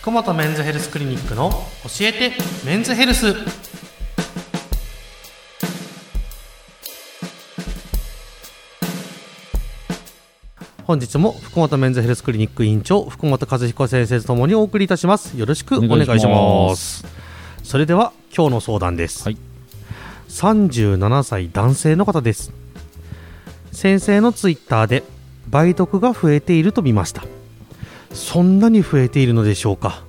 福本メンズヘルスクリニックの教えてメンズヘルス。本日も福本メンズヘルスクリニック院長福本和彦先生とともにお送りいたします。よろしくお願いします。それでは今日の相談です、はい。37歳男性の方です。先生のツイッターで梅毒が増えていると見ましたそんなに増えているのでしょうか？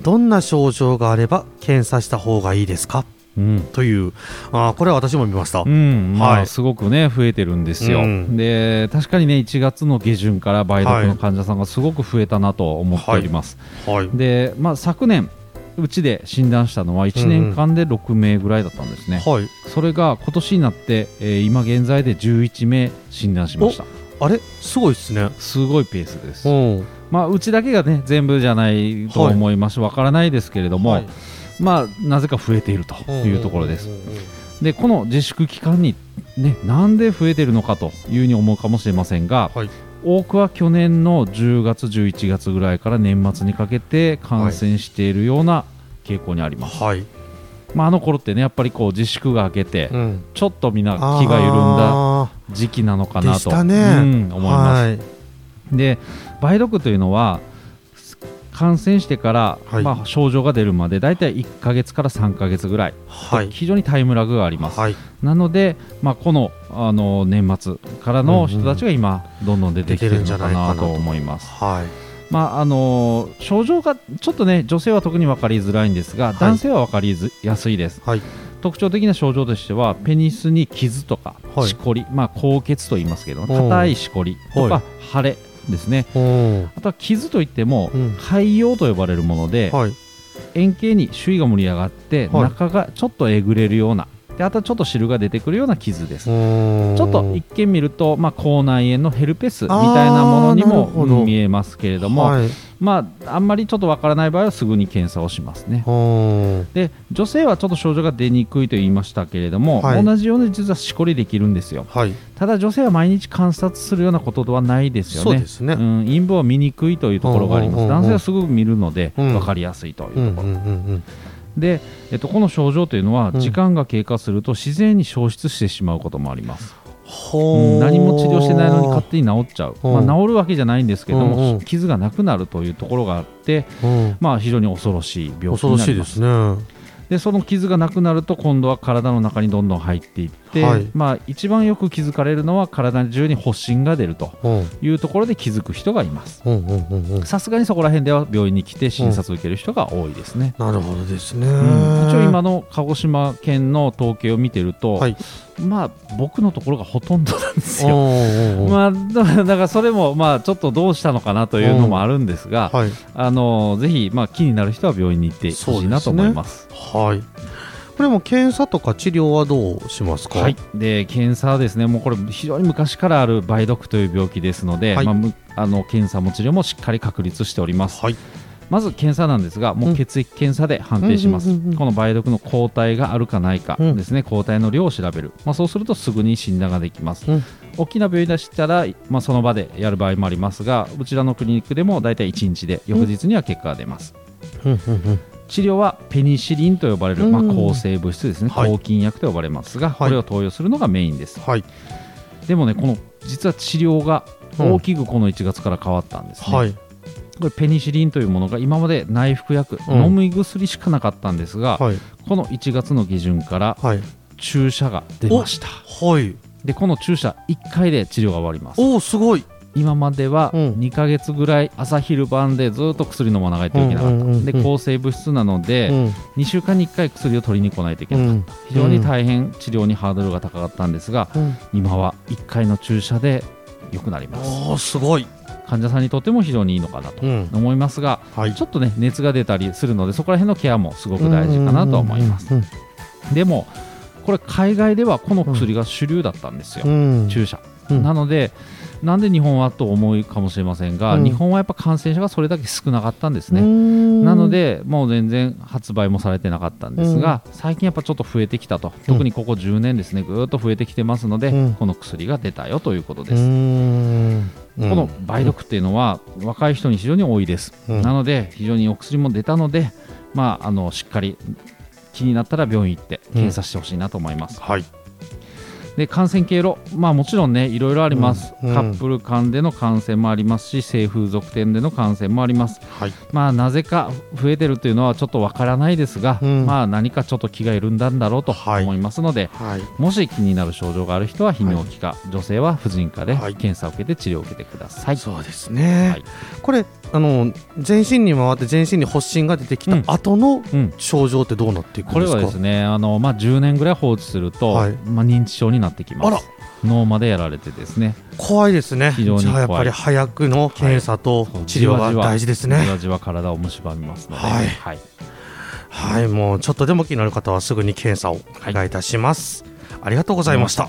どんな症状があれば検査した方がいいですか？うん。というあーこれは私も見ました、うんまあはい。すごくね増えてるんですよ、うん。で確かにね1月の下旬から梅毒の患者さんがすごく増えたなと思っております、はい。で、まあ、昨年うちで診断したのは1年間で6名ぐらいだったんですね、はい。それが今年になって、えー今現在で11名診断しましたあれ？すごいですね。すごいペースです、うん。まあ、うちだけがね全部じゃないと思います。わ、からないですけれども、はい。まあなぜか増えているというところです。でこの自粛期間に、ね、なんで増えているのかというふうに思うかもしれませんが、はい。多くは去年の10月、11月ぐらいから年末にかけて感染しているような傾向にあります、はい、まあ、あの頃ってねやっぱりこう自粛が明けて、うん、ちょっとみんな気が緩んだ。あ時期なのかーなと、ね、うん思います。はい。で梅毒というのは感染してから、はい。まあ、症状が出るまでだいたい1ヶ月から3ヶ月ぐらい、はい。非常にタイムラグがあります。はい。なので、まあ、このあの年末からの人たちが今、どんどん出てきてるんじゃないかなと。思います。はい。まああの症状がちょっとね女性は特に分かりづらいんですが、い。男性は分かりやすいです。はい特徴的な症状としてはペニスに傷とか、はい。しこり、まあ、高血と言いますけどん。硬いしこりとか、はい。腫れですね。うん。あとは傷といっても、うん。潰瘍と呼ばれるもので、はい。円形に周囲が盛り上がって、はい。中がちょっとえぐれるようなであとはちょっと汁が出てくるような傷です。ちょっと一見見ると、まあ、口内炎のヘルペスみたいなものにも見えますけれども、はい。まあ、あんまりちょっとわからない場合はすぐに検査をしますね。うん。で女性はちょっと症状が出にくいと言いましたけれども、はい。同じように実はしこりできるんですよ。はい。ただ女性は毎日観察するようなことではないですよね。そうね。うん、陰部は見にくいというところがあります、うんうんうんうん男性はすぐ見るのでうん。分かりやすいというところ、うんうんうんで、えっと、この症状というのはうん。時間が経過すると自然に消失してしまうこともあります、ほうん何も治療してないのに勝手に治っちゃう、うん。まあ、治るわけじゃないんですけども、傷がなくなるというところがあって、うん。まあ、非常に恐ろしい病気恐ろになりましいですすね。でその傷がなくなると今度は体の中にどんどん入っていって、はい。まあ、一番よく気づかれるのは体中に発疹が出るとうん。いうところで気づく人がいます。うんうんうんうん。さすがにそこら辺では病院に来て診察を受ける人が多いですね、なるほどですね。うん。一応今の鹿児島県の統計を見てると、はい。まあ僕のところがほとんどなんですうんよ。うんうん。まあ、だだからそれもまあちょっとどうしたのかなというのもあるんですが、はい。あのぜひまあ気になる人は病院に行ってほしいなと思います。はいこれも検査とか治療はどうしますか？はい、で検査はですねもうこれ非常に昔からある梅毒という病気ですので、はいまあむあの検査も治療もしっかり確立しております。はいまず検査なんですが、もう血液検査で判定します。うんうんうんうんこの梅毒の抗体があるかないかうんですね、抗体の量を調べる。まあ、そうするとすぐに診断ができます。うん大きな病院でしたら、まあ、その場でやる場合もありますが、うちらのクリニックでも大体1日で翌日には結果が出ます。うんうんうん治療はペニシリンと呼ばれる、まあ、うん抗生物質ですね、はい。抗菌薬と呼ばれます。が、これを投与するのがメインです。はい。でもね、この実は治療が大きくこの1月から変わったんですね。はい。これペニシリンというものが今まで内服薬、うん。飲み薬しかなかったんですが、はい。この1月の下旬からはい。注射が出ました。はい。でこの注射1回で治療が終わります。おおすごい今まではうん。2ヶ月ぐらい朝昼晩でずっと薬飲まないといけなかった、うんうんうんうんで抗生物質なので、うん。2週間に1回薬を取りに来ないといけない、うん。非常に大変治療にハードルが高かったんですが、うん。今は1回の注射で良くなります。すごい。患者さんにとっても非常にいいのかなとうん。思いますが、はい。ちょっとね熱が出たりするのでそこら辺のケアもすごく大事かなとは思います、うん。でもこれ海外ではこの薬が主流だったんですよ、うん。注射、うん。なので、なんで日本はと思うかもしれませんが、うん。日本はやっぱ感染者がそれだけ少なかったんですね。ななので、もう全然発売もされてなかったんですが、最近やっぱちょっと増えてきたと、特にここ10年ですね、ぐーっと増えてきてますので、うん。この薬が出たよということうです。ん。この梅毒っていうのは、若い人に非常に多いです。うん。なので、非常にお薬も出たので、まあ、あのしっかり気になったら病院行って検査してほしいなと思います。はいで感染経路、まあ、もちろんね、いろいろあります、うんうん。カップル間での感染もありますし、性風俗店での感染もあります。はい。まあ、なぜか増えてるというのはちょっとわからないですが、うん。まあ、何かちょっと気が緩んだんだろうとはい。思いますので、はい。もし気になる症状がある人は泌尿器科、女性は婦人科ではい。検査を受けて治療を受けてください。そうですね、はいこれあの全身に回って全身に発疹が出てきたうん後のうん。症状ってどうなっていくんですか、これはですねあの、まあ、10年ぐらい放置すると、はい。まあ、認知症になってきます。脳までやられてですね。怖いですね。非常に怖いじゃあやっぱり早くの検査と治療が大事ですね。じわじわ体を蝕みますので、はい。はい。はいもうちょっとでも気になる方はすぐに検査をお願いいたします、ありがとうございました、